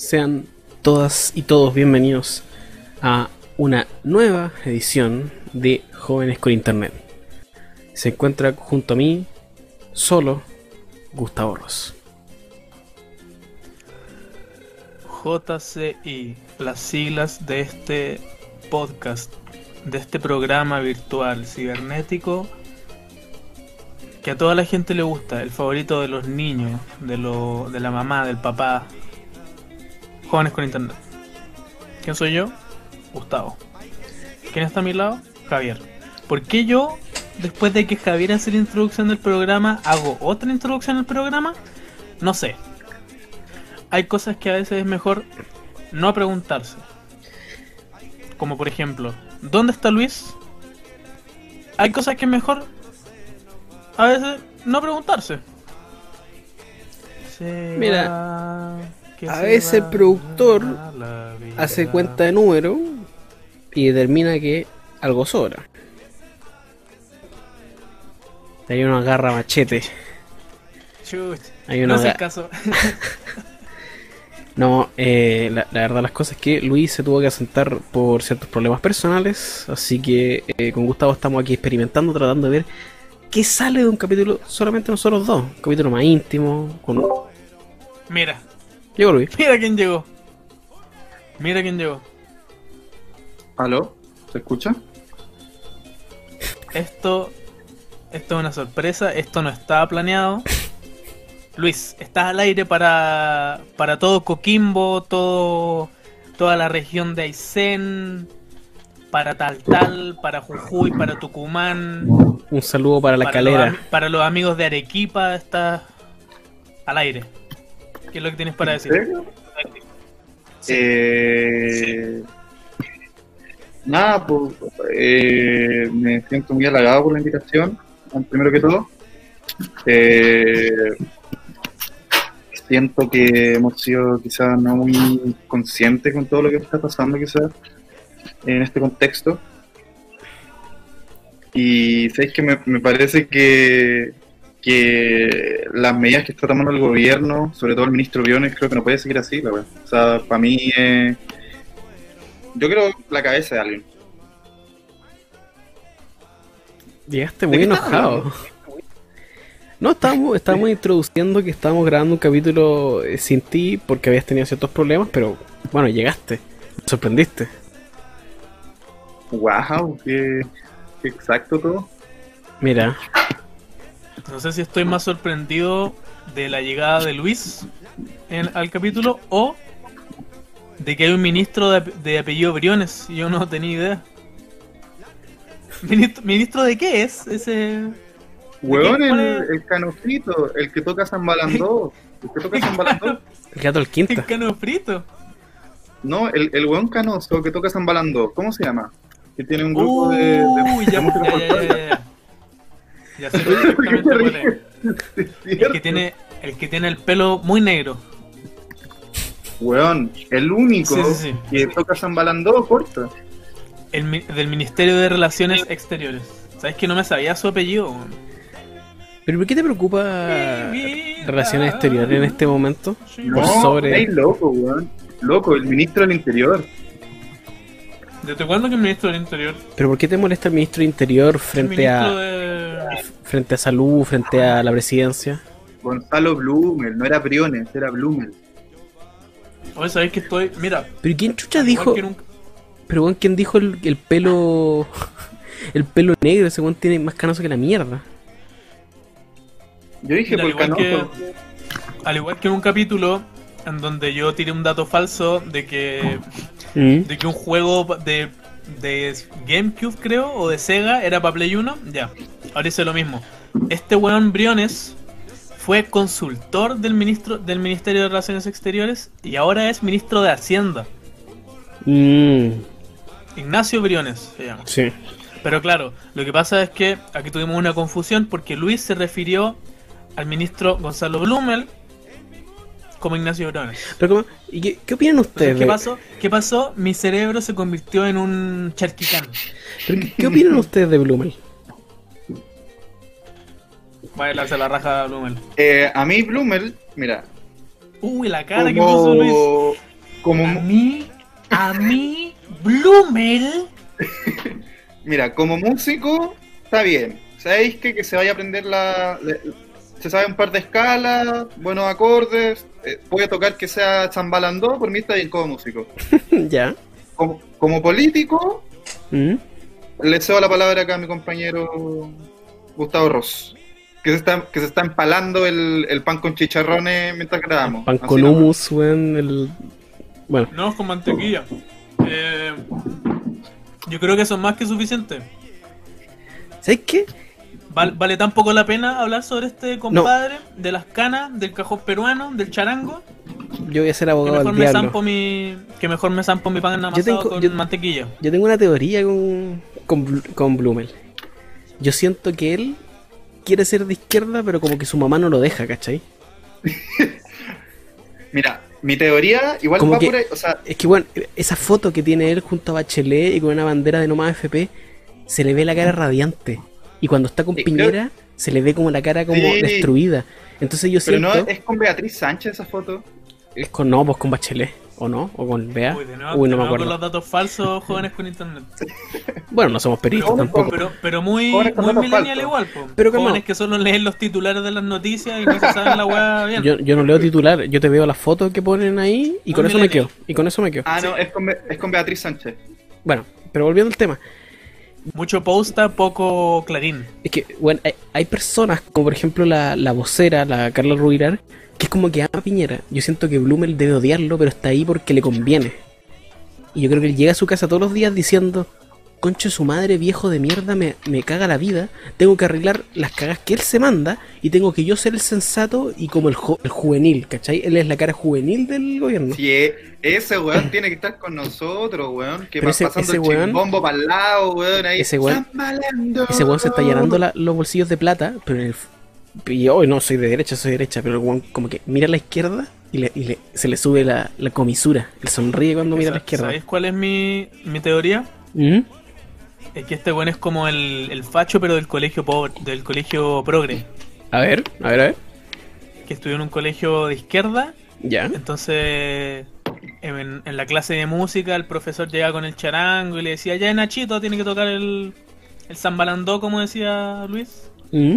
Sean todas y todos bienvenidos a una nueva edición de Jóvenes con Internet. Se encuentra junto a mí, solo, Gustavo Ross. JCI, las siglas de este podcast, de este programa virtual cibernético que a toda la gente le gusta, el favorito de los niños, de, lo, de la mamá, del papá. Jóvenes con internet. ¿Quién soy yo? Gustavo. ¿Quién está a mi lado? Javier. ¿Por qué yo, después de que Javier hace la introducción del programa, hago otra introducción al programa? No sé. Hay cosas que a veces es mejor no preguntarse. Como por ejemplo, ¿dónde está Luis? Hay cosas que es mejor a veces no preguntarse. Mira, a veces el productor hace cuenta de número y determina que algo sobra. Hay uno agarra machete. Hay uno no caso. no, eh, la, verdad las cosas es que Luis se tuvo que asentar por ciertos problemas personales, así que eh, con Gustavo estamos aquí experimentando, tratando de ver qué sale de un capítulo solamente nosotros dos. Un capítulo más íntimo, con... Mira. Llegó Luis. Mira quién llegó. Mira quién llegó. ¿Aló? ¿Se escucha? Esto, esto es una sorpresa, esto no estaba planeado. Luis, estás al aire para, para todo Coquimbo, todo, toda la región de Aysén, para Tal Tal, para Jujuy, para Tucumán. Un saludo para la calera. para los amigos de Arequipa, está al aire. ¿Qué es lo que tienes para decir? Eh, nada, pues eh, me siento muy halagado por la invitación, primero que todo. Eh, siento que hemos sido quizás no muy conscientes con todo lo que está pasando quizás en este contexto. Y sabéis que me, me parece que, que las medidas que está tomando el gobierno, sobre todo el ministro Briones, creo que no puede seguir así, la verdad. O sea, para mí, eh, yo creo la cabeza de alguien. Llegaste muy enojado. No, estábamos, estábamos introduciendo que estábamos grabando un capítulo eh, sin ti porque habías tenido ciertos problemas, pero bueno, llegaste. Me sorprendiste. Wow, qué, exacto todo. Mira. No sé si estoy más sorprendido de la llegada de Luis en, al capítulo o de que hay un ministro de, apellido Briones y yo no tenía idea. ¿Ministro, de qué es ese? Weón, el, el, canofrito, el que toca San Balandó. El que toca San Balandó. el gato del quinta. El canofrito. No, el, el weón canoso que toca San Balandó. ¿Cómo se llama? que tiene un grupo de, de, ya, ya, ya, ya, sé perfectamente El que tiene el que tiene el pelo muy negro. Weón, el único que toca San Balandó corto. El, del Ministerio de Relaciones Exteriores. ¿Sabes que no me sabía su apellido? ¿Pero por qué te preocupa Relaciones Exteriores en este momento? No, sobre... loco, weón. Loco, el ministro del Interior. ¿Desde cuándo que el ministro del Interior? ¿Pero por qué te molesta el ministro del Interior frente a frente a salud, frente a la presidencia? Gonzalo Blumel, no era Briones, era Blumel. Oye, ¿sabéis que estoy...? Mira... ¿Pero quién chucha dijo...? Pero bueno, ¿quién dijo el, el, pelo... el pelo negro? Ese weón tiene más canoso que la mierda. Yo dije por canoso. al igual que en un capítulo en donde yo tiré un dato falso de que Mm. de que un juego de, de GameCube, creo, o de Sega era para Play 1, ya. Ahora hice lo mismo. Este weón Briones fue consultor del ministro del Ministerio de Relaciones Exteriores y ahora es ministro de Hacienda. Mm. Ignacio Briones se llama. Sí. Pero claro, lo que pasa es que aquí tuvimos una confusión porque Luis se refirió al ministro Gonzalo Blumel, como Ignacio Briones. Pero ¿y qué, opinan ustedes? ¿Qué pasó? ¿Qué pasó? Mi cerebro se convirtió en un charquicán. ¿qué, opinan ustedes de Blumel? Vaya, hace la raja a Blumel. Eh, a mí Blumel, mira. Uy, la cara que puso Luis. como, A mí, a mí, Blumel. mira, como músico, está bien. ¿Sabéis que, que se vaya a aprender la. se sabe un par de escalas, buenos acordes, eh, puede tocar que sea chambalandó, por mí está bien como músico. ya. Como, como político, ¿Mm? le cedo la palabra acá a mi compañero Gustavo Ross. Que se está, que se está empalando el, el pan con chicharrones mientras grabamos. Pan con hummus, weón. El... Bueno, No, con mantequilla. Eh, yo creo que eso es más que suficiente. ¿sabes qué? Val- vale tan poco la pena hablar sobre este compadre, de las canas, del cajón peruano, del charango, Yo voy a ser que abogado mejor del me diablo. zampo mi, que mejor me zampo mi pan Yo amasado tengo- con yo- mantequilla. Yo tengo una teoría con, con, con Blumel. Yo siento que él quiere ser de izquierda, pero como que su mamá no lo deja, ¿cachai? Mira, mi teoría igual Como va que- por ahí. O sea, Es que, bueno, esa foto que tiene él junto a Bachelet y con una bandera de No Más FP, se le ve la cara radiante. Y cuando está con Sí, Piñera, se le ve como la cara como Sí. destruida. Entonces yo pero siento... no es con Beatriz Sánchez esa foto. Es con no, pues con Bachelet. ¿O no? ¿O con Bea? Uy, de nuevo, Uy, de no me nuevo acuerdo. con los datos falsos, jóvenes con internet. Bueno, no somos periodistas Pero- tampoco. Pero, pero muy, muy millennial igual, po. Pero jóvenes que solo leen los titulares de las noticias y no se saben la weá bien. Yo, yo no leo titular, yo te veo las fotos que ponen ahí y con eso me quedo. Y con eso me quedo. Ah, no, es con, es con Beatriz Sánchez. Bueno, pero volviendo al tema. Mucho posta, poco clarín. Es que, bueno, hay, hay personas, como por ejemplo la, la vocera, la Carla Rubirar, que es como que ama a Piñera. Yo siento que Blumel debe odiarlo, pero está ahí porque le conviene. Y yo creo que él llega a su casa todos los días diciendo, concho su madre, viejo de mierda, me, me caga la vida. Tengo que arreglar las cagas que él se manda y tengo que yo ser el sensato y como el, jo- el juvenil, ¿cachai? Él es la cara juvenil del gobierno. Si e- ese weón tiene que estar con nosotros, weón. Que va ese- pasando ese el weón- chimbombo para el lado, weón. Ahí. Ese weón-. Ese weón se está llenando la- los bolsillos de plata, pero en el... Y hoy no, soy de derecha, soy de derecha, pero el weón como que mira a la izquierda y, le, y le- se le sube la, la comisura. Él sonríe cuando mira a la izquierda. ¿Sabéis cuál es mi, mi teoría? ¿Mm? Es que este weón es como el, el facho, pero del colegio pobre, del colegio progre. A ver, a ver, a ver. Que estudió en un colegio de izquierda. Ya. Entonces, en, en la clase de música, el profesor llegaba con el charango y le decía, ya Nachito, tiene que tocar el, el zambalandó, como decía Luis. ¿Mm?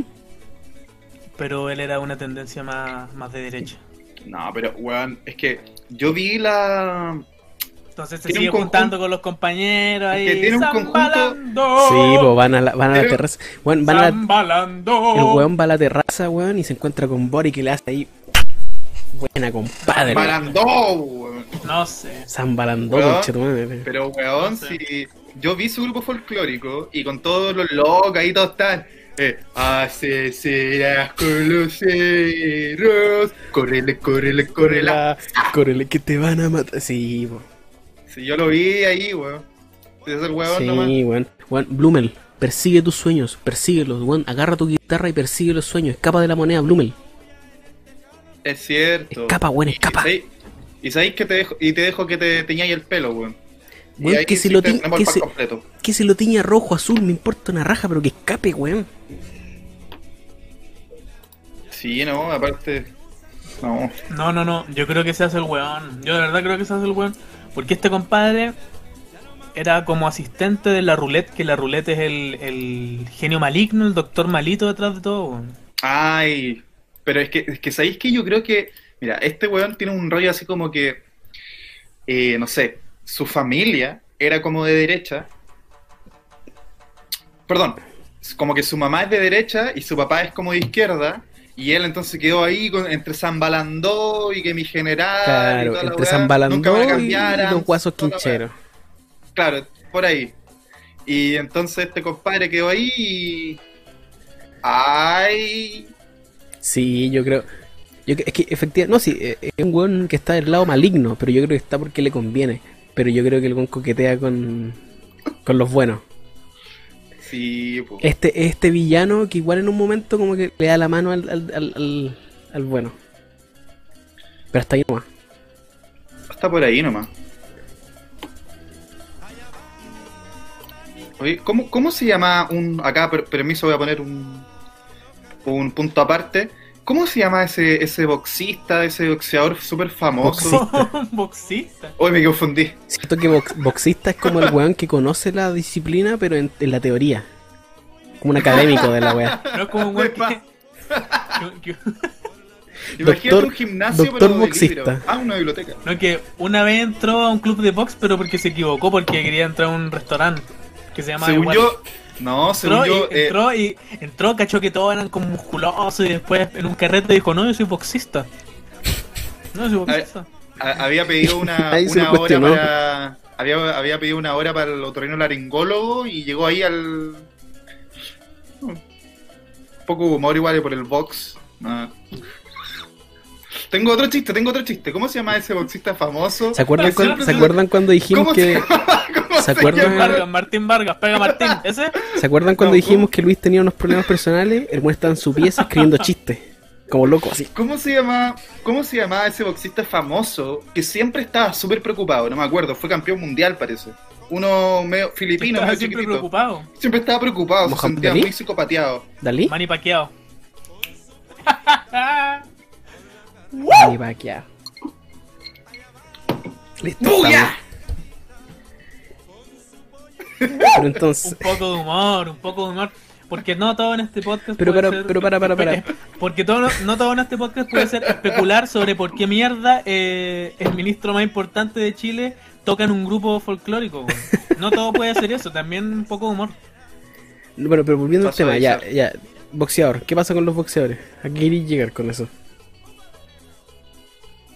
Pero él era una tendencia más, más de derecha. No, pero weón, es que yo vi la. Entonces se sigue juntando con los compañeros ahí. que tiene un conjunto- "Zambalandó, Sí, pues van a la, van a la terraza. Weón, van a la- zambalandó". el weón va a la terraza, weón, y se encuentra con Bori que le hace ahí. Buena compadre. Zambalando, weón. No sé. Weón, conchetumadre. Pero weón, No sé. si. Yo vi su grupo folclórico y con todos los locos ahí todos están. Eh, aseseras con los cerros. Córrele, córrele, córrele. Córrele que te van a matar. Sí. Si yo lo vi ahí, weón. Es el weón Sí, nomás. weón. Weón, Blumel, persigue tus sueños, persíguelos, weón. Agarra tu guitarra y persigue los sueños. Escapa de la moneda, Blumel. Es cierto. Escapa, weón, escapa. Y sabéis- Y sabéis que te dejo, y te dejo que te teñáis el pelo, weón. Y Weón, ahí que se lo te- ti- tenemos que el pack se- completo. Que se lo tiña rojo, azul, me importa una raja, pero que escape, weón. Sí, no, aparte. No. No, no, no. Yo creo que se hace el weón. Yo de verdad creo que se hace el weón. Porque este compadre era como asistente de la roulette, que la roulette es el, el genio maligno, el doctor malito detrás de todo, weón. Ay. Pero es que, es que sabéis que yo creo que. Mira, este weón tiene un rollo así como que. eh, no sé. Su familia era como de derecha. Perdón. Como que su mamá es de derecha y su papá es como de izquierda. Y él entonces quedó ahí con, entre Zambalandó y que mi general. y Claro, toda entre San nunca me Balandó y los guasos quincheros. Claro, por ahí. Y entonces este compadre quedó ahí y. ¡Ay! Sí, yo creo. Yo, es que efectivamente, no, sí, eh, es un weón que está del lado maligno, pero yo creo que está porque le conviene. Pero yo creo que el weón coquetea con, con los buenos. Sí, po. Este, este villano que igual en un momento como que le da la mano al, al, al, al- al bueno. Pero hasta ahí nomás. Está por ahí nomás. Oye, ¿cómo, cómo se llama un. Acá, per- permiso, voy a poner un. Un punto aparte. ¿Cómo se llama ese, ese boxista, ese boxeador súper famoso? Un boxista. Hoy me confundí. Siento que box- boxista es como el weón que conoce la disciplina, pero en, en la teoría. Como un académico de la weá. No es como un güey que, Imagínate Doctor- un gimnasio, doctor pero boxista. Ah, una biblioteca. no, que una vez entró a un club de box, pero porque se equivocó, porque quería entrar a un restaurante que se llama Según yo, no, según Entró, yo, y, eh, entró y entró, cachó que todos eran como musculosos y después en un carrete dijo, no, yo soy boxista. No, soy boxista. había pedido una, una hora para. Había, había pedido una hora para el otorrino laringólogo y llegó ahí al. Un poco humor igual por el box. Ah. Tengo otro chiste, tengo otro chiste. ¿Cómo se llama ese boxista famoso? ¿Se acuerdan, cuan- ¿se sí. acuerdan cuando dijimos ¿Cómo que... se llama? ¿Cómo ¿Se acuerdan? llama? Vargas, Martín Vargas, pega Martín, ese. ¿Se acuerdan cuando No, dijimos que Luis tenía unos problemas personales? El weón estaba en su pieza escribiendo chistes. Como loco, así. ¿Cómo se llama? ¿Cómo se llamaba ese boxista famoso que siempre estaba súper preocupado? No me acuerdo, fue campeón mundial parece. Uno medio filipino, medio siempre chiquitito. preocupado. Siempre estaba preocupado, se ¿Mohamed sentía muy psicopateado. ¿Dalí? Manny Listo. ¡Buya! estamos. Pero Un entonces... poco de humor, un poco de humor. Porque no todo en este podcast Pero puede para- ser- pero para, para, para. Porque todo, no, todo en este podcast puede ser especular sobre por qué mierda eh, el ministro más importante de Chile toca en un grupo folclórico. No todo puede ser eso, también un poco de humor. Bueno, pero volviendo al tema, ya, ya. Boxeador, ¿qué pasa con los boxeadores? ¿A qué queréis llegar con eso?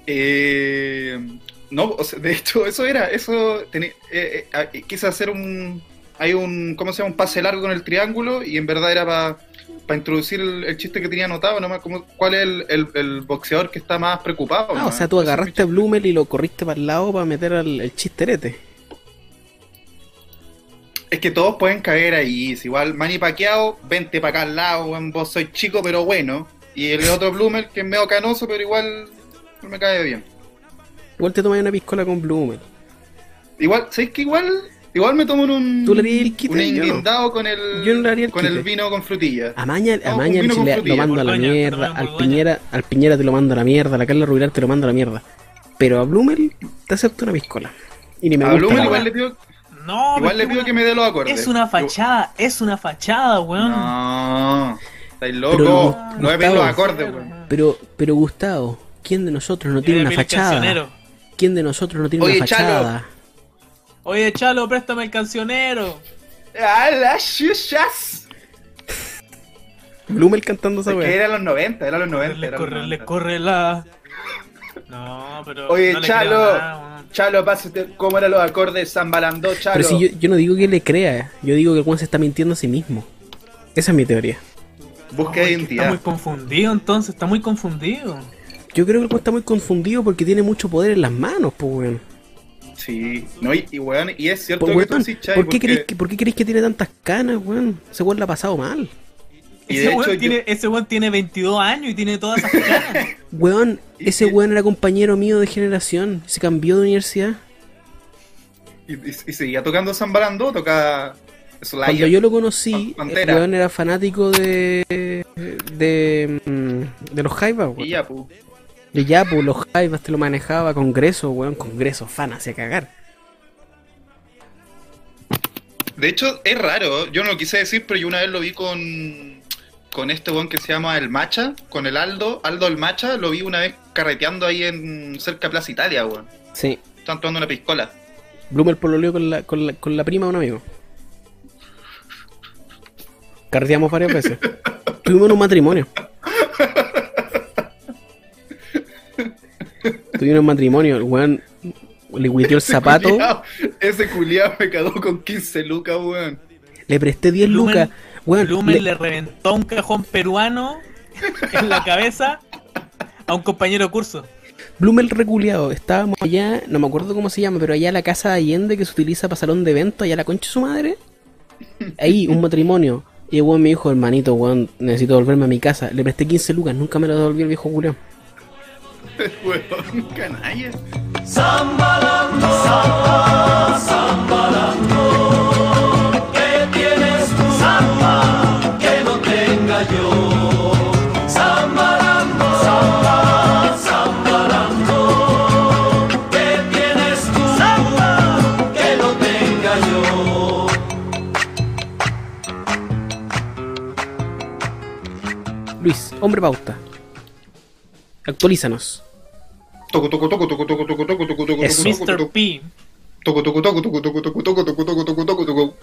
Eh, no, o sea, de hecho, eso era, eso teni- eh, eh, eh, quise hacer un, hay un, ¿cómo se llama? Un pase largo con el triángulo y en verdad era para introducir el, el chiste que tenía anotado, nomás como, ¿cuál es el, el- el boxeador que está más preocupado? Ah, o sea, tú agarraste a. Blumel y lo corriste para el lado para meter al, el chisterete. Es que todos pueden caer ahí, es igual Manny Pacquiao, vente para acá al lado, vos soy chico pero bueno, y el otro Blumel que es medio canoso pero igual me cae bien. Igual te tomas una piscola con Blumel. Igual, ¿sabes que igual? Igual me tomo un, ¿Tú le harías el quite? un no. enguindado con el, Yo no le haría el con quite. el vino con frutilla. A Maña, a No, lo mando a la mierda, al. Piñera, al Piñera te lo mando a la mierda, a la Carla Rubilar te lo mando a la mierda. Pero a Blumel te acepto una piscola. Y ni me a gusta Blumel igual le pido, No, igual le pero pido que me dé los acordes. Es una fachada, es una fachada, weón. No, estáis Pero, loco. No me Gustavo, los acordes, weón. Pero, pero Gustavo, ¿quién de nosotros no tiene una fachada? cancionero. ¿Quién de nosotros no tiene Oye, una fachada? Oye, Chalo, préstame el cancionero. ¡Ah, las chuchas! Blumel cantando esa Es que weá. era los 90, era los 90. Le corre, le 90. corre la. No, pero. Oye, no le Chalo. nada. Chalo, pásate cómo eran los acordes de San Balandó, Chalo. Pero si yo, yo no digo que le crea, yo digo que Juan se está mintiendo a sí mismo. Esa es mi teoría. Busca que Está identidad. muy confundido entonces, está muy confundido. Yo creo que el está muy confundido porque tiene mucho poder en las manos, pues weón. Sí, no, y, y, weón, y es cierto Pues, que weón, Chai, ¿por, qué porque- creéis que, ¿Por qué creéis que tiene tantas canas, weón? Ese weón la ha pasado mal. Y ese, hecho, weón yo- tiene, ese weón tiene 22 años y tiene todas esas caras. Weón, Y- ese y- weón era compañero mío de generación. Se cambió de universidad. Y, y- y seguía tocando San Balandó, toca Slayer. Cuando yo lo conocí, el weón era fanático de. de. mm, de los Jaivas, Y weón. ya, pu. De ya, pues los Jaivas te lo manejaba Congreso, weón. Congreso, fan, hacia cagar. De hecho, es raro, yo no lo quise decir, pero yo una vez lo vi con, con este weón que se llama El Macha, con el Aldo, Aldo el Macha, lo vi una vez carreteando ahí en cerca de Plaza Italia, weón. Sí. Estaban tomando una piscola. Bloomer pololeo con la, con la, con la prima de un amigo. Carreteamos varias veces. Tuvimos un matrimonio. Tuvimos un matrimonio, el weón le huiteó el zapato, Culiao, ese culiado me cagó con 15 lucas, weón. le presté 10 Blumen- lucas. Weón, le- le reventó un cajón peruano en la cabeza a un compañero de curso. Blumel reculeado, estábamos allá, no me acuerdo cómo se llama, pero allá la casa de Allende que se utiliza para salón de eventos, allá la concha de su madre. Ahí, un matrimonio. Y el weón me dijo, hermanito, weón, necesito volverme a mi casa. Le presté 15 lucas, nunca me lo devolvió el viejo Julio. Este canalla. Zambalando, zamba, zambalando. ¿Qué tienes tú, zamba, que no tenga yo? Zambalando, zamba, zambalando. ¿Qué tienes tú, zamba, que no tenga yo? Luis, hombre pauta. Actualízanos. Toco, toco, toco, toco, toco, toco, toco, toco, toco, Eso. toco, Mr. toco, P. toco, toco, toco, toco, toco, toco, toco, toco, toco, toco, toco, toco.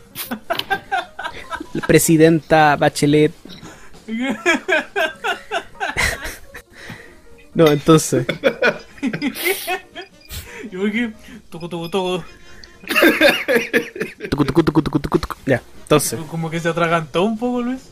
Presidenta Bachelet. No, entonces. Y voy que. Toco, toco, toco. tucu, tucu, tucu, tucu, tucu, tucu. Ya, entonces. Como que se atragantó un poco, Luis.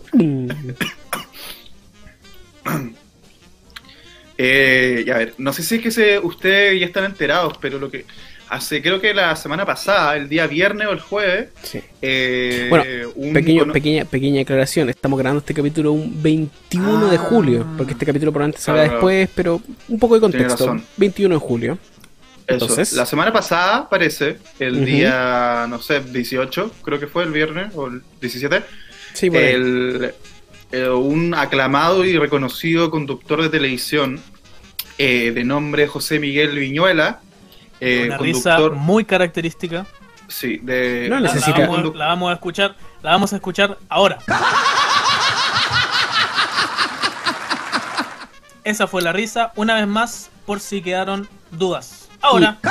Eh, y a ver, no sé si es que se, ustedes ya están enterados, pero lo que hace, creo que la semana pasada, el día viernes o el jueves, sí. eh, Bueno, un Pequeño, pequeña, pequeña aclaración. Estamos grabando este capítulo un 21 de Ah. julio. Porque este capítulo probablemente salga Claro, después, pero un poco de contexto. razón. 21 de julio. Eso, Entonces- la semana pasada, parece, el día, no sé, 18, creo que fue el viernes, o el 17, Sí, ahí. el, eh, un aclamado y reconocido conductor de televisión eh, de nombre José Miguel Viñuela, eh, Una risa conductor, muy característica. sí, de... No La, la necesita- vamos, a- la vamos a escuchar. La vamos a escuchar ahora. Esa fue la risa, una vez más, por si quedaron dudas. Ahora,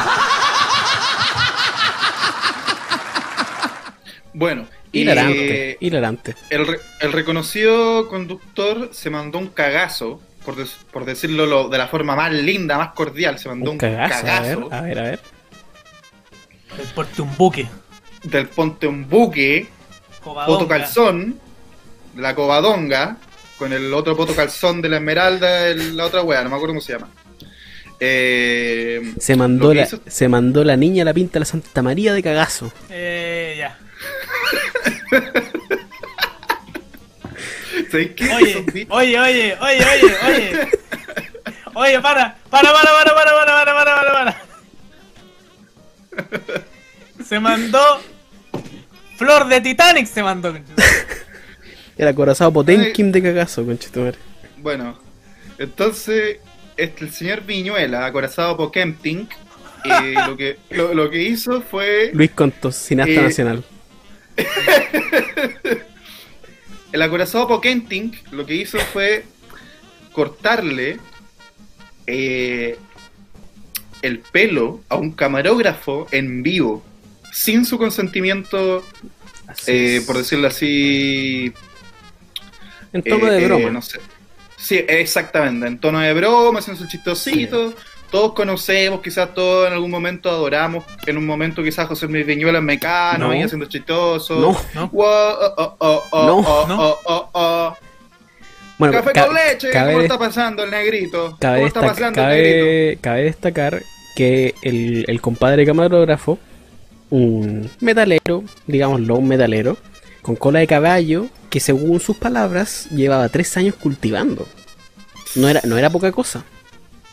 Bueno, y Hilarante, hilarante. el, re- el reconocido conductor se mandó un cagazo, por, des- por decirlo lo- de la forma más linda, más cordial, se mandó Un un, cagazo, a ver, a ver, a ver. el porte un buque. del Ponte un Buque, Covadonga. poto calzón, la Covadonga, con el otro poto calzón de la Esmeralda, el- la otra wea, no me acuerdo cómo se llama. Eh, Se mandó, la, hizo- se mandó la niña a la pinta de la Santa María de cagazo. Eh, ya. Oye, oye, oye, oye, oye, oye. Oye, para, para, para, para, para, para, para, para, para, para. Se mandó Flor de Titanic se mandó. El acorazado Potenkin de cagazo, conchetumare. Bueno, entonces, este, el señor Viñuela, acorazado por Kempting, eh, lo, que, lo, lo que hizo fue Luis Contos, cineasta Eh, nacional. El acorazado Pokenting lo que hizo fue cortarle eh, el pelo a un camarógrafo en vivo, sin su consentimiento, eh, por decirlo así. En tono eh, de broma. no sé. Sí, exactamente, en tono de broma, haciendo su chistosito. Todos conocemos, quizás todos en algún momento adoramos, en un momento quizás José Luis Viñuela en Mecano, No. ahí haciendo chistoso. No. ¿No? Wow, oh, oh, oh, oh, No. oh, No. oh, oh, oh. Bueno, Café ca- con leche, cabe, ¿cómo está pasando el negrito? cabe ¿Cómo está pasando el negrito? cabe destacar que el, el compadre camarógrafo, un metalero, digámoslo, un metalero, con cola de caballo, que según sus palabras llevaba tres años cultivando. No era, no era poca cosa.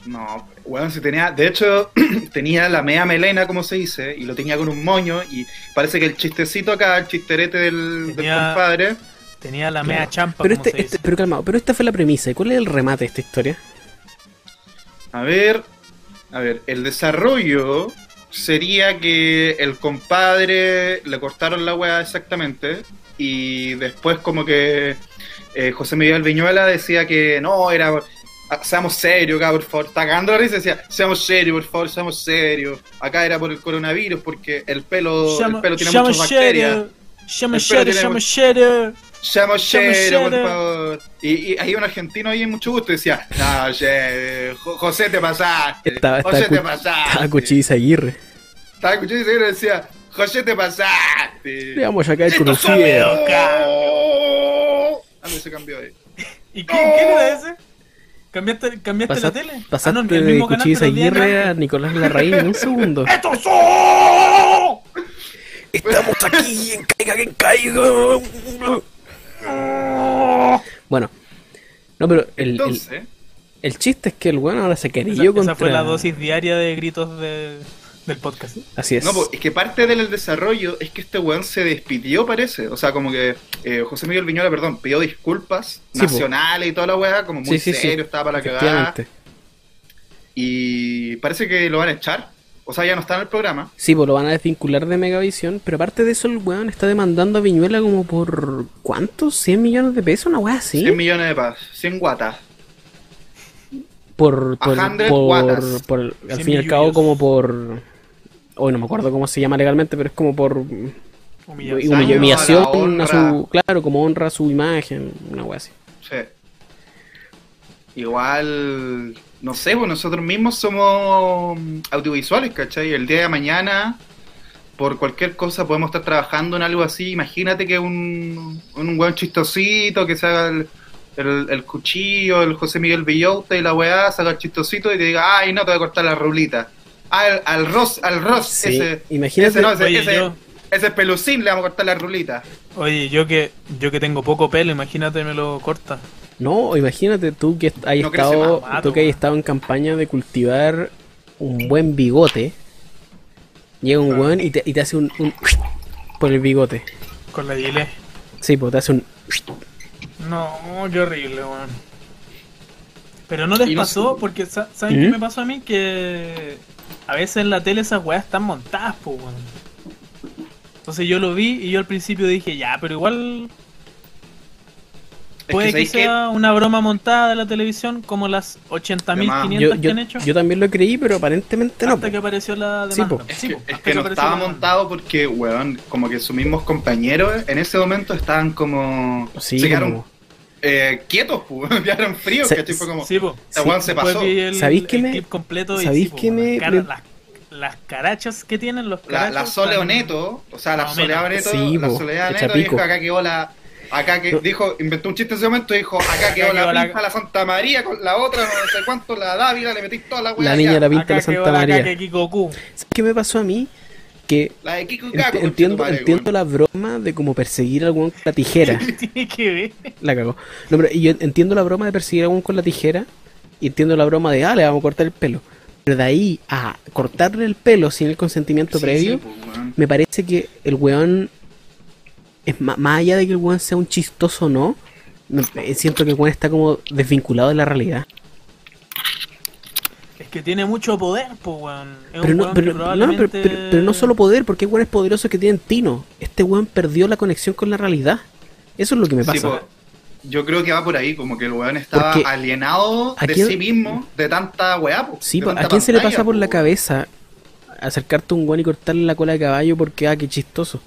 No, bueno, si tenía, de hecho, tenía la mea melena, como se dice, y lo tenía con un moño, y parece que el chistecito acá, el chisterete del, compadre, Tenía la Claro. mea champa, Pero como este, se dice. este- pero calmado, pero esta fue la premisa. ¿Y cuál es el remate de esta historia? a ver, a ver, el desarrollo sería que el compadre le cortaron la weá exactamente, y después como que eh, José Miguel Viñuela decía que no, era... ah, Seamos serios, acá, por favor. Está cagando la risa y decía, seamos serios, por favor, seamos serios. Acá era por el coronavirus, porque el pelo, el Llama- pelo tiene llama muchas bacterias. El tiene llama mu- Shredder. Seamos Seamos serios, por serios. favor. Y, y hay un argentino ahí en mucho gusto y decía, no, che, Jo- José te pasaste. Estaba, José te cu- pasaste. estaba Cuchillas Aguirre. Estaba y se decía, José te pasaste. Le vamos a caer con los. Ah, no, se cambió ahí. ¿Y qué, qué era ese? ¿Cambiaste, cambiaste la Pasaste, tele? Ah, pasaste no, el de mismo canal, Cuchillas pero el día Aguirre a Nicolás Larraín en un segundo. ¡Estos son! Estamos aquí en Caiga quien caiga. Bueno, no, pero el, Entonces, el chiste es que el weón ahora se Esa, querió esa contra. fue la dosis diaria de gritos de, del podcast. Así es. no, pues, es que parte del desarrollo es que este weón se despidió, parece. O sea, como que eh, José Miguel Viñola, perdón, pidió disculpas Sí, po. nacionales y toda la weá, como muy Sí, sí, sí. serio, estaba para la cagada. Y parece que lo van a echar. O sea, ya no está en el programa. Sí, pues lo van a desvincular de Megavisión, pero aparte de eso el weón está demandando a Viñuela como por ¿cuántos? ¿100 millones de pesos? Una weá así. 100 millones de paz, 100 guatas. por, por, por, por- al fin y al cabo como por hoy no me acuerdo cómo se llama legalmente pero es como por Humillación. humillación a su claro como honra a su imagen una wea así Sí. Igual, no sé, pues nosotros mismos somos audiovisuales, ¿cachai? El día de mañana, por cualquier cosa, podemos estar trabajando en algo así. Imagínate que un, un buen chistosito que se haga el, el, el cuchillo, el José Miguel Villota y la weá, saca el chistosito y te diga, ay, no, te voy a cortar la rulita. Ah, al, al Ross, al Ross, Sí, ese, imagínate- ese no, ese, Oye, ese, yo- ese pelucín le vamos a cortar la rulita. Oye, yo que yo que tengo poco pelo, imagínate me lo corta. no imagínate tú que hay No estado tú que hay estado en campaña de cultivar un buen bigote llega un Ah. weón y te, y te hace un, un por el bigote Con la gilet. sí pues te hace un No, qué horrible, weón. Pero no les pasó, porque sa- ¿saben ¿Mm? qué me pasó a mí? Que a veces en la tele esas weas están montadas, po, weón. Entonces yo lo vi y yo al principio dije, ya, pero igual Es puede que, sea una broma montada de la televisión como las De más. 80.500 yo, que han hecho. yo también lo creí pero aparentemente no hasta que apareció la Sí, demanda. po. Es Sí, po, es que no estaba montado porque, weón, como que sus mismos compañeros en ese momento estaban como... Sí, se quedaron como- eh, quietos, pues, quedaron fríos, Se- ¿cachai? Fue como... Sí, po. Ese Sí. weón se pasó. el, ¿Sabéis qué el me- clip completo y sabéis sí, qué me- las, cara- las, las carachas que tienen los La, carachos la Sole están- Oneto, o sea, la Más o Soledad. Oneto, Sí, la Soledad Oneto dijo acá quedó la... Acá que dijo, inventó un chiste en ese momento y dijo, acá quedó la la- pinta la Santa María con la otra, no sé cuánto, la Dávila, le metí toda la weá la niña la pinta Acá quedó Santa la María caca de Kikoku. ¿Sabes qué me pasó a mí? Que La ent- entiendo, entiendo la broma de como perseguir a algún con la tijera. ¿Qué tiene que ver? La cagó. No, pero yo entiendo la broma de perseguir a algún con la tijera. Y entiendo la broma de, ah, le vamos a cortar el pelo. Pero de ahí a cortarle el pelo sin el consentimiento Sí, previo, sí, pues, me parece que el weón, es ma- más, allá de que el weón sea un chistoso o no, siento que el weón está como desvinculado de la realidad. Es que tiene mucho poder, po, weón. Es Pero un no, weón pero, no, pero, probablemente... pero- pero no solo poder, porque hay weones poderosos que tienen tino. Este weón perdió la conexión con la realidad. Eso es lo que me Sí, pasa. po. yo creo que va por ahí, como que el weón estaba Porque- alienado ¿a de quién- sí mismo, de tanta weá, po, Sí, de po, tanta ¿a quién se le pasa por po, la cabeza acercarte a un weón y cortarle la cola de caballo porque, ah, qué chistoso?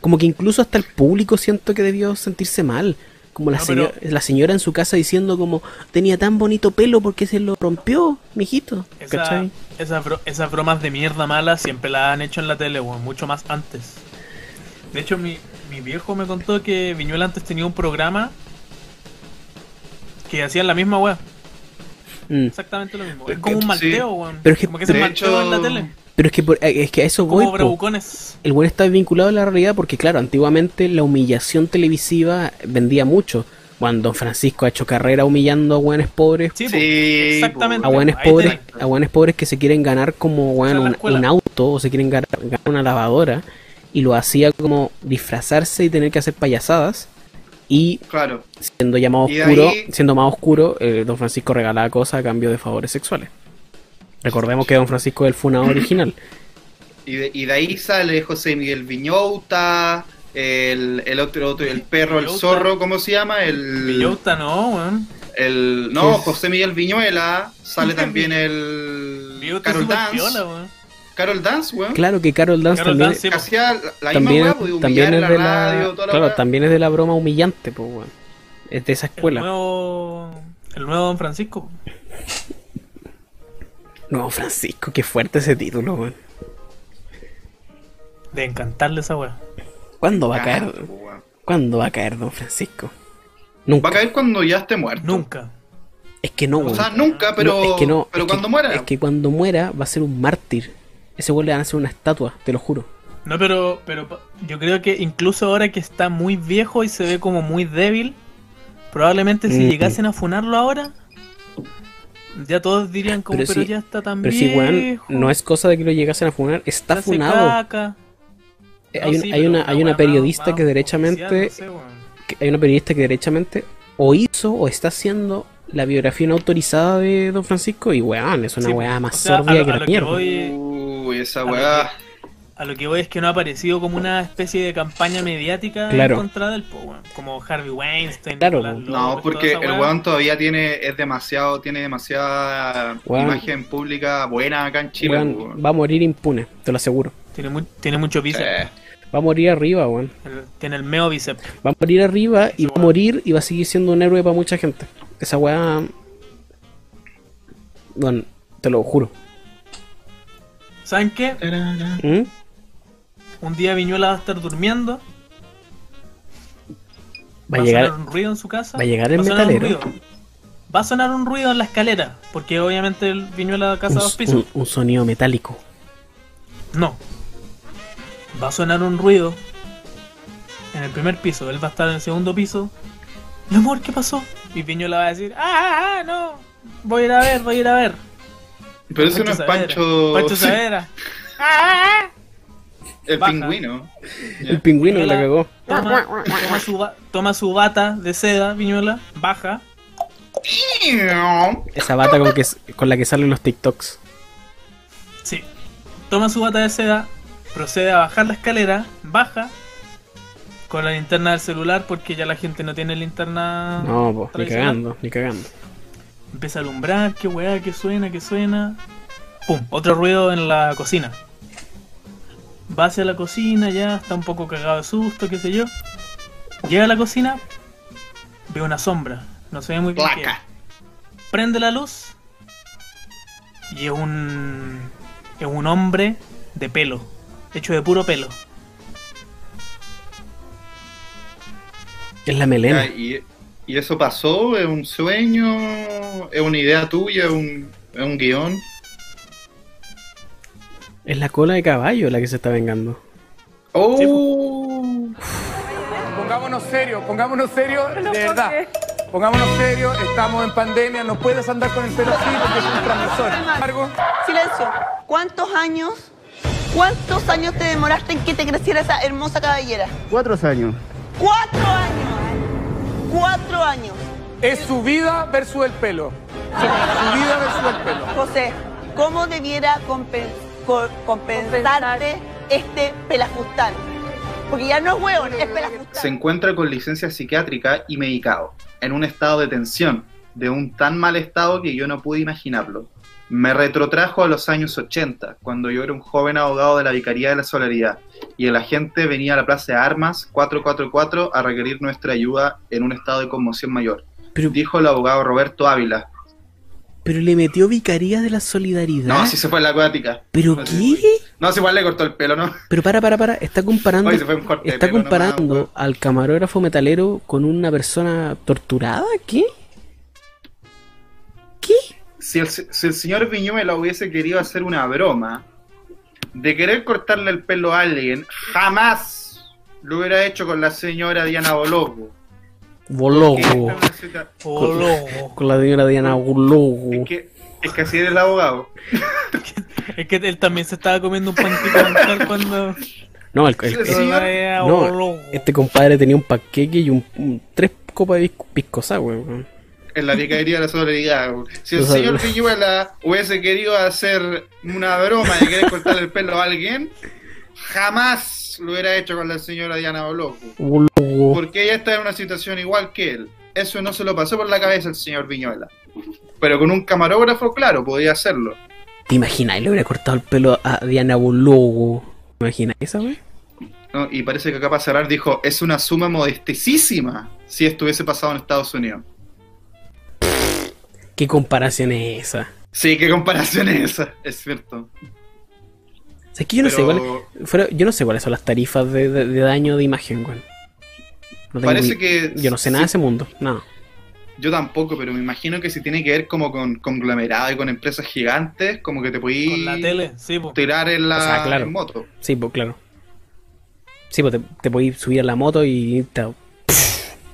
Como que incluso hasta el público siento que debió sentirse mal. Como la, No, señora, pero- la señora en su casa diciendo como, tenía tan bonito pelo porque se lo rompió, mijito. Esa, ¿Cachai? esas, bro- esas bromas de mierda mala siempre las han hecho en la tele, weón, mucho más antes. De hecho, mi, mi viejo me contó que Viñuela antes tenía un programa que hacían la misma weá, Mm. exactamente lo mismo. Es como un malteo, sí. weón. Pero es que- como que se malteo hecho- en la tele. Pero es que, por- eh, es que a eso voy. Como po. bravucones. El buen está vinculado a la realidad porque, claro, antiguamente la humillación televisiva vendía mucho. Cuando Don Francisco ha hecho carrera humillando a buenos pobres, Sí, exactamente. a buenos Ahí pobres, tenés. a buenos pobres que se quieren ganar como un, auto o se quieren ganar, ganar una lavadora y lo hacía como disfrazarse y tener que hacer payasadas y Claro. siendo ya más Y de oscuro, ahí- siendo más oscuro, eh, Don Francisco regalaba cosas a cambio de favores sexuales. Recordemos que Don Francisco es el funado original. Y de, y de ahí sale José Miguel Viñouta, el, el otro, otro, el perro, el zorro, ¿cómo se llama? El, Villota no, weón. el no. José Miguel Viñuela, sale también el Carol Dance. weón. Carol Dance, weón. Claro que Carol Dance Carol también, Dance, sí, hacía la, misma también, pues, de también humillar es de la radio, toda claro, también es de la broma humillante, pues, weón. Es de esa El escuela. nuevo, el nuevo Don Francisco. No, Francisco, qué fuerte ese título, weón. De encantarle esa weá. ¿Cuándo va a caer? weón. ¿Cuándo va a caer Don Francisco? Nunca. Va a caer cuando ya esté muerto. Nunca. Es que no, O weón. sea, nunca, pero, No, es que no, pero es cuando que- muera. Es que cuando muera va a ser un mártir. Ese weón le van a hacer una estatua, te lo juro. No, pero, pero yo creo que incluso ahora que está muy viejo y se ve como muy débil, probablemente si Mm. llegasen a funarlo ahora, ya todos dirían como, Pero pero, si- ya está tan Pero si, weón, no es cosa de que lo llegasen a funar, está ya funado. caca". Eh, No, hay, un- sí, hay pero una, hay una periodista más- que derechamente, oficial, no sé, weón. que- hay una periodista que derechamente o hizo o está haciendo la biografía no autorizada de Don Francisco y weón, es una Sí, weá más o sea, a sórdida lo- que a la mierda. voy- Uy, esa weá. A lo que voy es que no ha aparecido como una especie de campaña mediática Claro. en contra del po, weón. como Harvey Weinstein. Claro. López, No, porque el weón todavía tiene, es demasiado, tiene demasiada Weón. imagen pública buena acá en Chile. Weón, weón. va a morir impune, te lo aseguro. tiene, mu- tiene mucho bíceps. Sí. Va a morir arriba, weón. El- tiene el meo bíceps. Va a morir arriba y va a morir y va a seguir siendo un héroe para mucha gente. Esa weá. Bueno, te lo juro. ¿Saben qué? ¿Mm? Un día Viñuela va a estar durmiendo. Va a a llegar. sonar un ruido en su casa. va a llegar el sonar un metalero. ruido. Va a sonar un ruido en la escalera. Porque obviamente el Viñuela casa Un, dos pisos. un- un sonido metálico. No. Va a sonar un ruido en el primer piso. Él va a estar en el segundo piso. Mi amor, ¿qué pasó? Y Viñuela va a decir, ah, ah, ah, no. Voy a ir a ver, voy a ir a ver. Pero eso no es. Pancho, Pancho Saavedra. Ah, ah, ah. El Baja. pingüino. El pingüino la Viñuela cagó. Toma, toma su, ba- toma su bata de seda, Viñuela. Baja. Esa bata con, que, con la que salen los TikToks. Sí. Toma su bata de seda. Procede a bajar la escalera. Baja. Con la linterna del celular porque ya la gente no tiene linterna. No, po, ni cagando, ni cagando. Empieza a alumbrar, qué weá, que suena, que suena. Pum, otro ruido en la cocina. Va hacia la cocina, ya está un poco cagado de susto, qué sé yo. Llega a la cocina, ve una sombra, no se ve muy bien. Placa. Prende la luz y es un. es un hombre de pelo, hecho de puro pelo. Es la melena. Y, y eso pasó? ¿Es un sueño? ¿Es una idea tuya? ¿Es un, es un guion? Es la cola de caballo la que se está vengando. ¡Oh! Pongámonos serios, pongámonos serios, de verdad. Pongámonos serios, estamos en pandemia, no puedes andar con el pelo así porque es un transmisor. Sin embargo, Silencio. ¿Cuántos años? ¿Cuántos años te demoraste en que te creciera esa hermosa cabellera? Cuatro años. ¡Cuatro años! ¡Cuatro años! es su vida versus el pelo. Su vida versus el pelo. José, ¿cómo debiera compen- co- compensarte este pelafustán? Porque ya no es hueón, es. Se encuentra con licencia psiquiátrica y medicado, en un estado de tensión, de un tan mal estado que yo no pude imaginarlo. Me retrotrajo a los años 80, cuando yo era un joven abogado de la Vicaría de la Solidaridad, y el agente venía a la Plaza de Armas 444 a requerir nuestra ayuda en un estado de conmoción mayor. Pero, Dijo el abogado Roberto Ávila. Pero le metió vicaría de la solidaridad. No, si se fue la acuática. ¿Pero No, sí, qué? No, si igual le cortó el pelo, ¿no? Pero para, para, para. Está comparando. Oye, se fue un corte de está pelo comparando al camarógrafo metalero con una persona torturada. ¿Qué? ¿Qué? si el, si el señor Viñuela hubiese querido hacer una broma de querer cortarle el pelo a alguien, jamás lo hubiera hecho con la señora Diana Bologo. Bologo. Con la señora Diana Bologo. Es que, es que así era el abogado. Es que él también se estaba comiendo un panqueque mental cuando. No, el, el- el- no, este compadre tenía un paqueque y un, un- tres copas de pisco, pisco sour, weón. En la vicaría de la solidaridad. Si el O sea, señor Viñuela hubiese querido hacer una broma de querer cortarle el pelo a alguien, jamás lo hubiera hecho con la señora Diana. Bologo. Porque ella está en una situación igual que él. Eso no se lo pasó por la cabeza el señor Viñuela. Pero con un camarógrafo, claro, podía hacerlo. ¿Te imaginas? Le hubiera cortado el pelo a Diana Bologo. ¿Te imaginas esa, wey? ¿no? Y parece que acá para cerrar dijo, es una suma modestísima si esto hubiese pasado en Estados Unidos. ¿Qué comparación es esa? Sí, qué comparación es esa, es cierto. O sea, es que yo no sé cuál- fuera- yo no sé cuáles son las tarifas de, de- de daño de imagen, weón. No tengo parece ni- que... Yo no sé nada de ese mundo, no. Yo tampoco, pero me imagino que si tiene que ver como con conglomerado y con empresas gigantes, como que te podí Con la tele, sí, po. tirar en la O sea, claro. en moto. Sí, pues claro. Sí, pues te, te podís subir a la moto y a-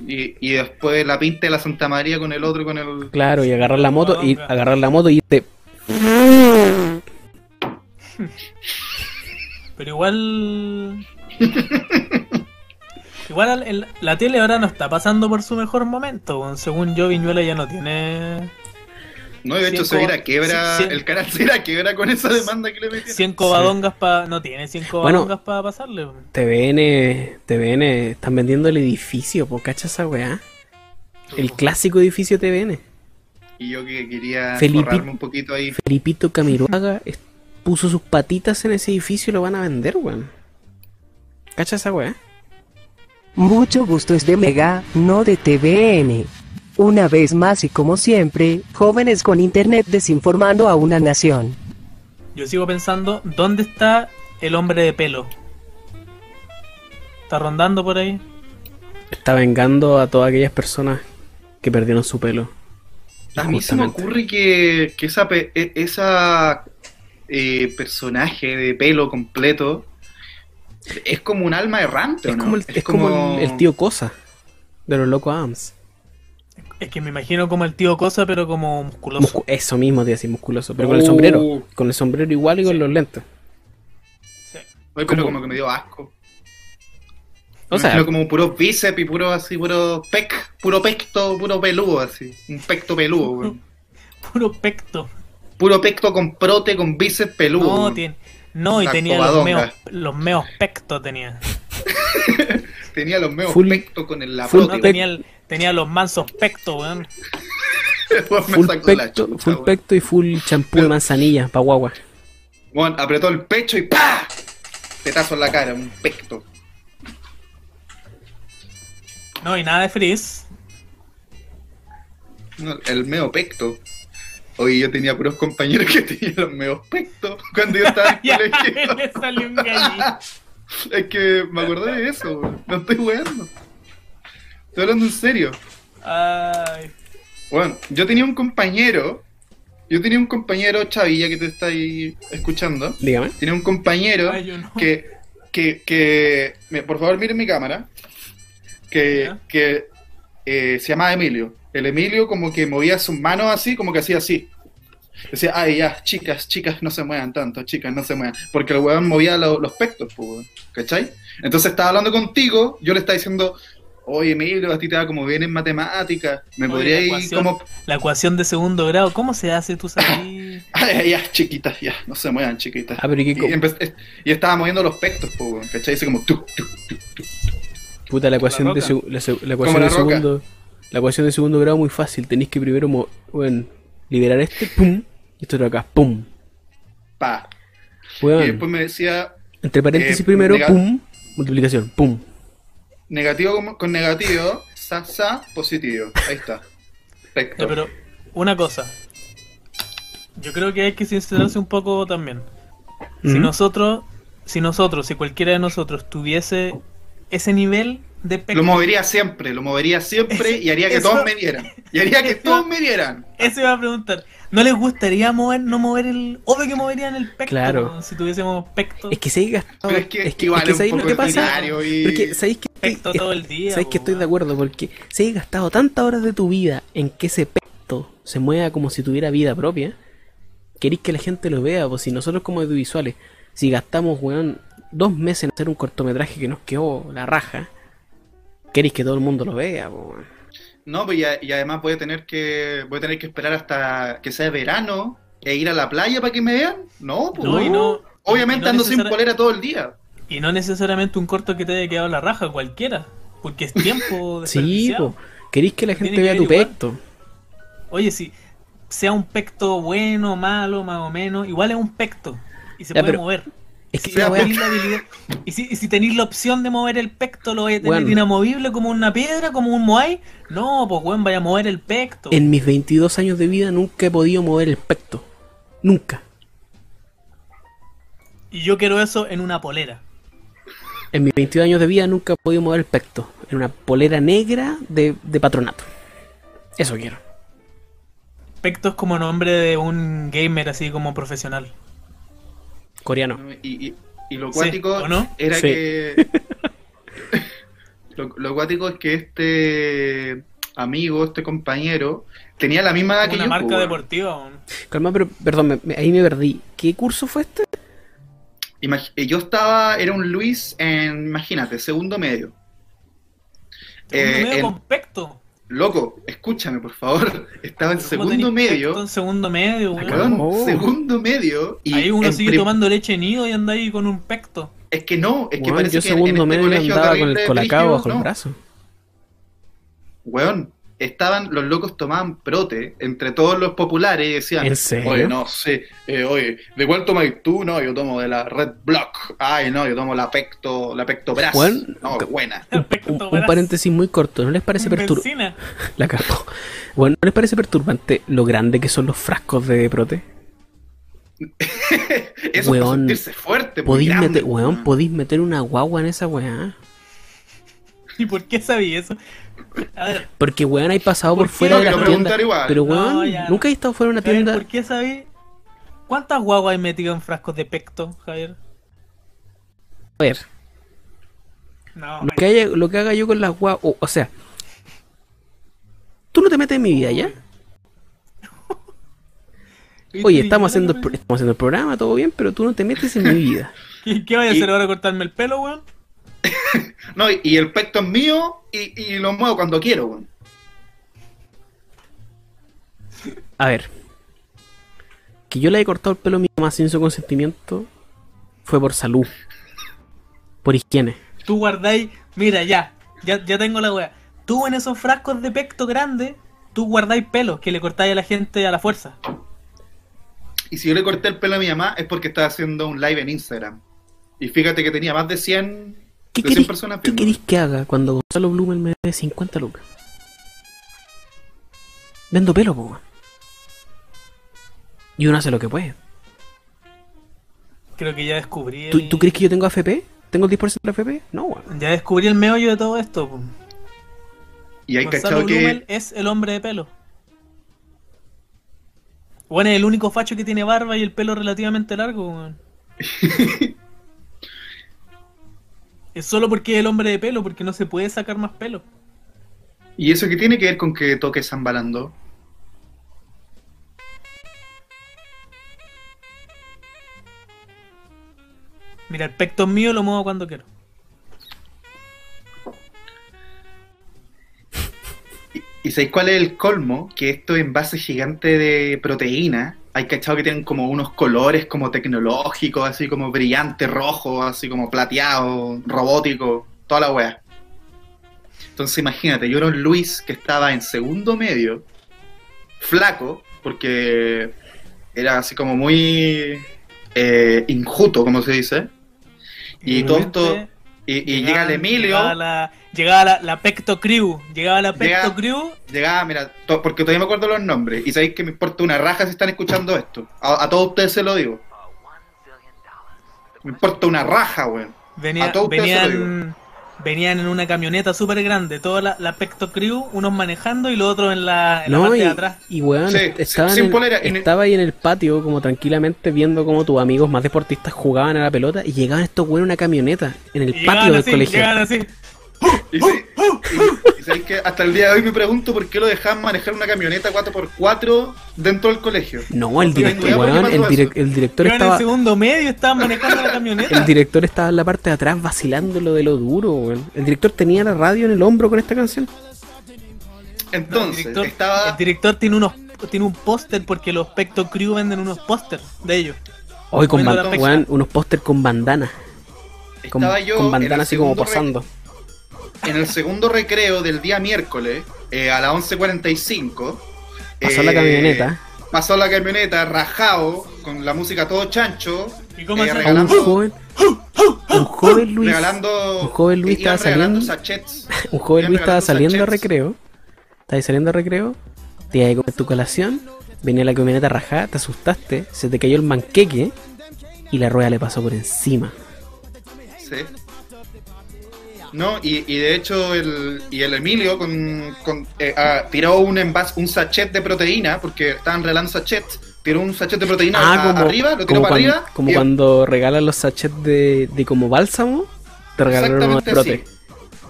Y, y después la pinta de la Santa María con el otro, con el... claro, y agarrar la moto y agarrar la moto y irte. Pero igual. igual el- la tele ahora no está pasando por su mejor momento. Según yo, Viñuela ya no tiene. No, de hecho Cien se va a ir a coba- quiebra, cien- el canal se va a ir a quiebra con esa demanda que le metieron. 100 cobadongas para. No tiene 100 cobadongas para pasarle. weón. TVN, TVN, están vendiendo el edificio, po, ¿cacha esa weá? El clásico edificio TVN. Y yo que quería Felipe- un poquito ahí. Felipito Camiroaga es- puso sus patitas en ese edificio y lo van a vender, weón. ¿Cacha esa weá? Mucho gusto es de Mega, no de TVN. Una vez más y como siempre, jóvenes con internet desinformando a una nación. Yo sigo pensando, ¿dónde está el hombre de pelo? ¿Está rondando por ahí? Está vengando a todas aquellas personas que perdieron su pelo. A mí se me ocurre que, que esa, e- esa eh, personaje de pelo completo es como un alma errante, ¿o Es no? como el, es como el, el tío Cosa de los Locos Adams. Es que me imagino como el tío Cosa, pero como musculoso. Muscu- eso mismo te decir musculoso, pero con el sombrero. Con el sombrero igual y con los lentes. Sí. Oye, pero como- como que me dio asco. O Me sea, como puro bíceps y puro así, puro pec, puro pecto, puro peludo así. Un pecto peludo, weón. Puro pecto. Puro pecto con prote, con bíceps peludo. No, tiene. No, y tenía los meos, los meos pectos tenía. Tenía los meos Full- pecto con el la No, tenía, los mansos pectos, weón. Después me full sacó la pecto, chucha, full pecto y full champú de manzanilla pa' guagua. Bueno, apretó el pecho y ¡pa! Tetazo en la cara, un pecto. No, y nada de frizz. No, el meo pecto. Oye, yo tenía puros compañeros que tenían los meos pectos cuando yo estaba en el colegio. le salió un gallito. Es que me acordé de eso, weón. No estoy weando. Estoy hablando en serio. Ay. Bueno, yo tenía un compañero. Yo tenía un compañero, Chavilla, que te está ahí escuchando. Dígame. Tenía un compañero Ay, yo no. que, que, que, por favor miren mi cámara, que, Ya. que eh, se llamaba Emilio. El Emilio como que movía sus manos así, como que hacía así. Decía, ay, ya, chicas, chicas, no se muevan tanto, chicas, no se muevan. Porque el weón movía lo- los pectos, pues, ¿cachai? Entonces estaba hablando contigo, yo le estaba diciendo, oye, Emilio, a ti te va como bien en matemáticas, me Oye, podría ir como, La ecuación de segundo grado, ¿cómo se hace? ¿Tú sabes? ay, ay, ya, chiquitas, ya, no se muevan, chiquitas. Ah, pero ¿y qué Y, y estaba moviendo los pectos, pues, ¿cachai? Así como, tú, tú, Puta, la ecuación, La de, la, la ecuación la de segundo la ecuación de segundo grado muy fácil. Tenéis que primero bueno, liberar este, pum, y esto de acá, pum. pa. Y después me decía, entre paréntesis eh, primero, pum, multiplicación, pum. negativo con, con negativo, sa, sa, positivo. Ahí está. Ya, Perfecto. pero una cosa. Yo creo que hay que sincerarse un poco también. Si Ujú. nosotros, si nosotros, si cualquiera de nosotros tuviese ese nivel de Lo pecto, movería siempre, lo movería siempre y haría que Eso- todos me vieran. Y haría que eso- todos me vieran. Eso iba a preguntar. ¿No les gustaría mover, no mover el. Obvio que moverían el pecto. Claro. Si tuviésemos pecto. Es que se gastado. Pero es que es que, igual es que ¿sabéis lo poco que pasa? y- Porque sabéis que. Pecto todo el día, Sabéis que po, estoy de acuerdo porque se ha gastado tantas horas de tu vida en que ese pecto se mueva como si tuviera vida propia. Queréis que la gente lo vea, pues si nosotros como audiovisuales, si gastamos, weón, dos meses en hacer un cortometraje que nos quedó la raja, queréis que todo el mundo lo vea. No, pues y, a- y además voy a tener que voy a tener que esperar hasta que sea verano e ir a la playa para que me vean. No, pues No, y no- Obviamente no ando sin polera todo el día. Y no necesariamente un corto que te haya quedado la raja, cualquiera. Porque es tiempo Sí, desperdiciado. pues. Queréis que la gente que vea tu igual. pecto. Oye, si sea un pecto bueno, malo, más o menos, igual es un pecto. Y se Ya, puede pero- mover. Es que Si la habilidad- y, si, y si tenéis la opción de mover el pecto, ¿lo vais a tener Bueno. inamovible como una piedra, como un moai? No, pues weón, vaya a mover el pecto. En mis 22 años de vida nunca he podido mover el pecto. Nunca. Y yo quiero eso en una polera. En mis 22 años de vida nunca he podido mover el pecto. En una polera negra de, de patronato. Eso quiero. Pecto es como nombre de un gamer así como profesional. Coreano. Y, y- y lo cuático era Sí. que. lo, lo cuático es que este amigo, este compañero, tenía la misma edad que Una yo. marca pues, deportiva. Calma, pero perdón, me- me- ahí me perdí. ¿Qué curso fue este? Imag- eh, yo estaba, era un Luis en, imagínate, segundo medio. Segundo Eh, medio en- con pecto. Loco, escúchame por favor. Estaba en ¿Cómo segundo medio. En segundo medio, weón. Weón, Oh. segundo medio. Y Ahí uno sigue tomando leche nido y anda ahí con un pecto. Es que no, es que Weón, parece yo que en- segundo en este medio colegio andaba con el colacao bajo el no. brazo. Weón, estaban, los locos tomaban prote entre todos los populares y decían, ¿En serio? oye, no sé, eh, oye, ¿de cuál tomas tú? No, yo tomo de la Red Block. Ay, no, yo tomo la Pecto, la Pecto Brass. Weón, no, buena. Un, un- un paréntesis muy corto, ¿no les parece perturbante? La cagó. Bueno, ¿no les parece perturbante lo grande que son los frascos de prote? Eso para Weón, sentirse fuerte, grande, meter, weón, podéis meter una guagua en esa weá. ¿Y por qué sabía eso? Porque weón hay pasado ¿Por fuera de las tiendas. igual. Pero No, weón, ya. nunca he estado fuera de una Javier, tienda. ¿por qué sabía? ¿Cuántas guaguas hay metido en frascos de pecto, Javier? A ver, No, lo que, haya- lo que haga yo con las guaguas. O, o sea, tú no te metes en mi vida, ¿ya? Oye, estamos haciendo, estamos haciendo el programa, todo bien, pero tú no te metes en mi vida. ¿Qué, qué voy a hacer ahora? ¿Cortarme el pelo, weón? No, y, y el Pecto es mío y, y lo muevo cuando quiero, weón. A ver. Que yo le he cortado el pelo a mi mamá sin su consentimiento fue por salud. Por higiene. Tú guardáis. Mira, ya. Ya, ya tengo la wea. Tú en esos frascos de pecto grande, tú guardáis pelos que le cortáis a la gente a la fuerza. Y si yo le corté el pelo a mi mamá es porque estaba haciendo un live en Instagram. Y fíjate que tenía más de 100, ¿Qué de 100 queréis, personas ¿qué viendo. queréis que haga cuando Gonzalo Blumen me dé 50 lucas? Vendo pelo, po. weón. Y uno hace lo que puede. Creo que ya descubrí. ¿Tú, el- tú crees que yo tengo AFP? ¿Tengo el 10% de AFP? No, weón. Ya descubrí el meollo de todo esto. po. Y hay Gonzalo cachado Blumel que... es el hombre de pelo. Bueno, es el único facho que tiene barba y el pelo relativamente largo, weón. es solo porque es el hombre de pelo, porque no se puede sacar más pelo. ¿Y eso qué tiene que ver con que toque Zambalando? Mira, el pecto mío, lo muevo cuando quiero. ¿Y, y sabéis cuál es el colmo? Que esto envase gigante de proteína, hay cachado que tienen como unos colores como tecnológicos, así como brillante, rojo, así como plateado, robótico, toda la wea. Entonces imagínate, yo era un Luis que estaba en segundo medio, flaco, porque era así como muy eh, injuto, como se dice. Y todo esto, y, y llega el Emilio, la, llegaba la, la Pecto Crew. Llegaba la Pecto Llega- Crew. Llegaba, mira, to- porque todavía me acuerdo los nombres. Y sabéis que me importa una raja si están escuchando esto. A, a todos ustedes se lo digo. Me importa una raja, weón. Venía- A todos ustedes se lo venían, venían en una camioneta súper grande. Toda la, la Pecto Crew, unos manejando y los otros en la, en la No, parte y, de atrás. y weón, Sí, est- estaban sin en- polera, en- estaba ahí en el patio como tranquilamente viendo cómo tus amigos más deportistas jugaban a la pelota y llegaban estos weones en una camioneta en el Y patio del así, colegio. llegaban así. Y, sí- y- y sabéis que hasta el día de hoy me pregunto por qué lo dejaban manejar una camioneta 4x4 dentro del colegio. No, el director, weón, el, director Iban en estaba segundo medio, estaban manejando la camioneta. el director estaba en la parte de atrás vacilando lo de lo duro, weón. El director tenía la radio en el hombro con esta canción. Entonces, el, director, estaba, el director tiene unos tiene un póster porque los Pecto Crew venden unos pósters de ellos. Hoy con weón, unos póster con bandana, con, estaba yo con en el bandana así como posando. En el segundo recreo del día miércoles, eh, a las 11.45. Pasó eh, la camioneta. Pasó la camioneta rajado, con la música todo chancho. ¿Y cómo eh, A un regalando, joven, un joven Luis, regalando, un joven Luis estaba regalando saliendo- sachets. un joven Luis estaba regalando saliendo a sachets. recreo. Estabas saliendo a recreo, te ibas a comer tu colación, venía la camioneta rajada, te asustaste, se te cayó el manqueque y la rueda le pasó por encima. Sí. No, y, y de hecho el, y el Emilio con, con, eh, ah, tiró un envase, un sachet de proteína, porque estaban regalando sachets, tiró un sachet de proteína Ah, a- como, arriba, lo tiró para cuando, arriba. como y- cuando regalan los sachets de, de como bálsamo, te regalaron unos prote. así.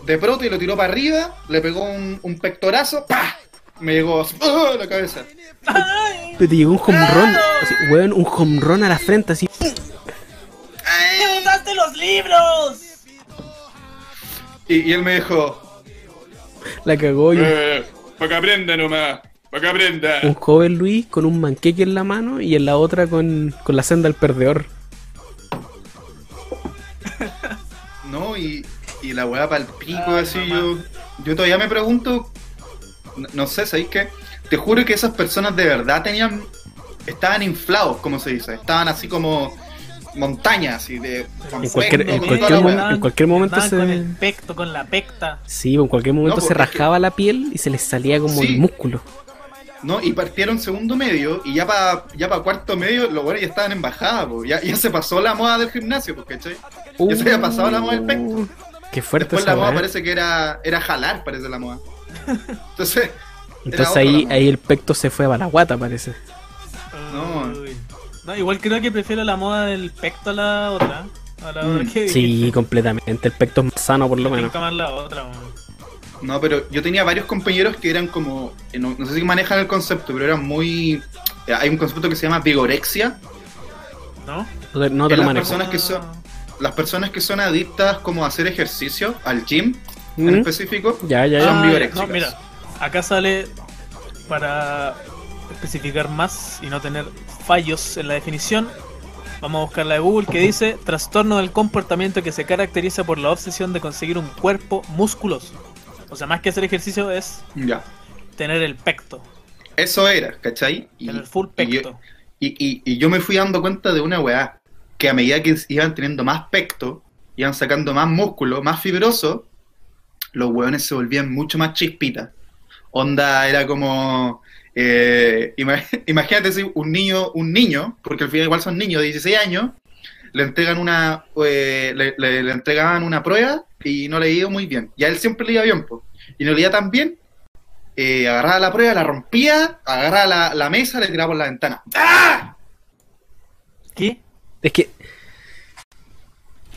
De prote lo tiró para arriba, le pegó un, un pectorazo, ¡pah! Me llegó ¡ah! la cabeza. Pero te llegó un home run, así, weón, un home run a la frente, así. ¡Me botaste los libros! Y, y él me dijo, La cagó y eh, para que aprenda nomás, para que aprenda. Un joven Luis con un manqueque en la mano y en la otra con, con la senda del perdedor. No, y, y la weá para el pico, Ay, así mamá. yo. Yo todavía me pregunto. No, no sé, ¿sabéis qué? Te juro que esas personas de verdad tenían. Estaban inflados, como se dice. Estaban así como montañas, así de. En cualquier- en cualquier momento- weá. en cualquier momento Andaban se- con el pecto, con la pecta. Sí, en cualquier momento No, se porque que- rascaba la piel y se les salía como Sí. el músculo. No, y partieron segundo medio, y ya para ya pa cuarto medio, los buenos ya estaban en bajada, po. Ya, ya se pasó la moda del gimnasio, pues, ¿cachai? Ya se había pasado la moda del pecto. Uh, Qué fuerte Después esa la moda parece que era, era jalar, parece la moda. Entonces, Entonces ahí, ahí el pecto se fue a la guata, parece. No. No, igual creo que prefiero la moda del pecto a la otra. A la Mm. otra que Sí, completamente. El pecto es más sano, por lo me menos. tinca más la otra. weón. No, pero yo tenía varios compañeros que eran como, eh, no, no sé si manejan el concepto, pero eran muy... eh, Hay un concepto que se llama vigorexia. ¿No? No te- No te Que lo las manejo. personas que son- Las personas que son adictas como a hacer ejercicio, al gym en ¿Mm? específico, Ya, ya, Son ya. Ah, vigoréxicas. No, mira, acá sale para especificar más y no tener fallos en la definición. Vamos a buscar la de Google que dice trastorno del comportamiento que se caracteriza por la obsesión de conseguir un cuerpo musculoso. O sea, más que hacer ejercicio es ya. tener el pecto, Eso era, ¿cachai? Y, tener full y yo- pecto. y, y- y yo me fui dando cuenta de una weá, que a medida que iban teniendo más pecto, iban sacando más músculo, más fibroso, los weones se volvían mucho más chispitas. Onda era como... eh, ima- imagínate si un niño, un niño, porque al final igual son niños de 16 años, le entregan una eh, le, le- le entregaban una prueba y no le iba muy bien. Y a él siempre le iba bien, po. y no le iba tan bien, eh, agarraba la prueba, la rompía, agarraba la, la mesa, le tiraba por la ventana. ¡Ah! ¿Qué? Es que,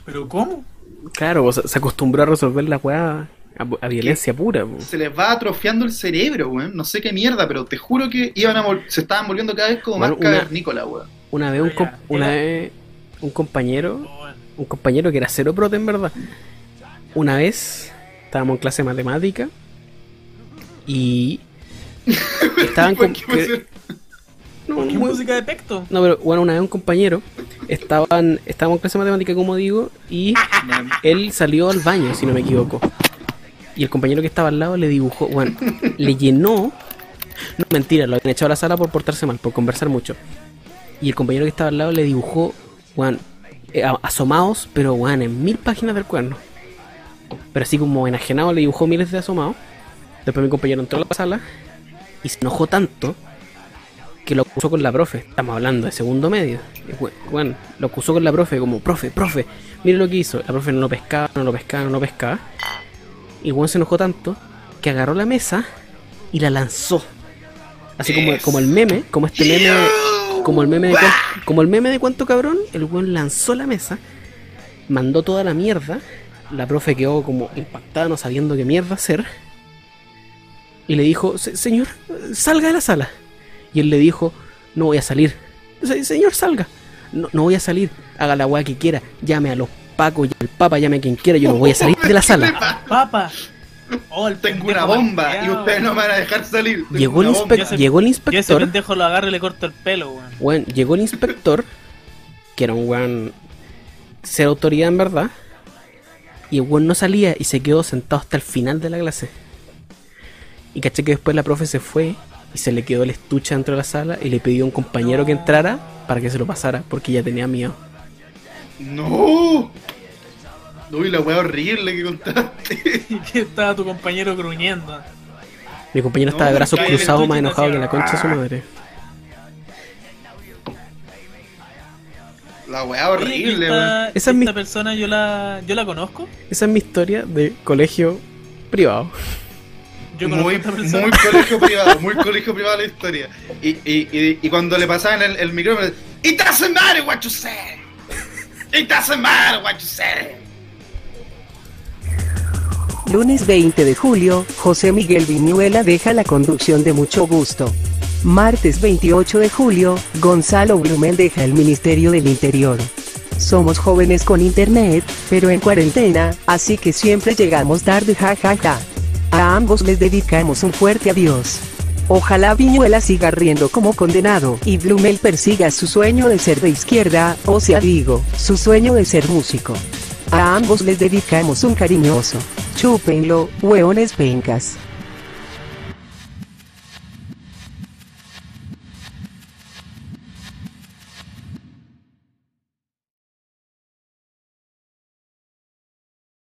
¿Pero cómo? claro, sea, se acostumbró a resolver la weá a, a violencia pura. po. Se les va atrofiando el cerebro, weón. No sé qué mierda, pero te juro que iban a se estaban volviendo cada vez como Bueno, más una- cavernícolas, weón. Una vez un, com- una vez un compañero, un compañero que era cero prote en verdad. Una vez estábamos en clase de matemática y estaban con, no, ¿Qué muy- música de pecto? no, pero bueno, una vez un compañero estaban estábamos en clase de matemática como digo y él salió al baño si no me equivoco. Y el compañero que estaba al lado le dibujó, bueno, le llenó no, mentira, lo habían echado a la sala por portarse mal, por conversar mucho. Y el compañero que estaba al lado le dibujó, weón, eh, asomados, pero weón, en mil páginas del cuerno. Pero así como enajenado le dibujó miles de asomados. Después mi compañero entró a la sala y se enojó tanto que lo acusó con la profe. Estamos hablando de segundo medio. Weón, lo acusó con la profe como, profe, profe, mire lo que hizo. La profe no lo pescaba, no lo pescaba, no lo pescaba. Y weón se enojó tanto que agarró la mesa y la lanzó. Así como, como el meme, como este meme, como el meme de como el meme de cuánto cabrón, el weón lanzó la mesa, mandó toda la mierda, la profe quedó como impactada no sabiendo qué mierda hacer, y le dijo, "Se- señor, salga de la sala. Y él le dijo, no voy a salir. "Se- Señor, salga. No, no voy a salir. Haga la weá que quiera. Llame a los pacos y al papa, llame a quien quiera. Yo no voy a salir de la sala. ¡Papa! Oh, el Tengo una bomba y ustedes no me van a dejar salir. Tengo Llegó el, se- llegó el Que ese inspector. pendejo lo agarre y le corta el pelo, weón. Bueno, llegó el inspector, que era un weón ser autoridad en verdad, y el weón no salía y se quedó sentado hasta el final de la clase. Y caché que después la profe se fue y se le quedó el estuche dentro de la sala y le pidió a un compañero que entrara para que se lo pasara porque ya tenía miedo. ¡No! Uy, la weá horrible que contaste. Y que estaba tu compañero gruñendo. Mi compañero No, estaba de brazos cruzados más enojado que la concha de su madre. La weá horrible, weón. esta, Esa es mi- esta persona yo la, yo la conozco. Esa es mi historia de colegio privado. Yo Muy, muy colegio privado, muy colegio privado la historia. Y, y, y, y cuando le pasaban el, el micrófono, It doesn't matter what you say. What you say. Lunes 20 de julio, José Miguel Viñuela deja la conducción de mucho gusto. Martes 28 de julio, Gonzalo Blumel deja el Ministerio del Interior. Somos jóvenes con internet, pero en cuarentena, así que siempre llegamos tarde jajaja. A ambos les dedicamos un fuerte adiós. Ojalá Viñuela siga riendo como condenado y Blumel persiga su sueño de ser de izquierda, o sea digo, su sueño de ser músico. A ambos les dedicamos un cariñoso. Chúpenlo, hueones pencas.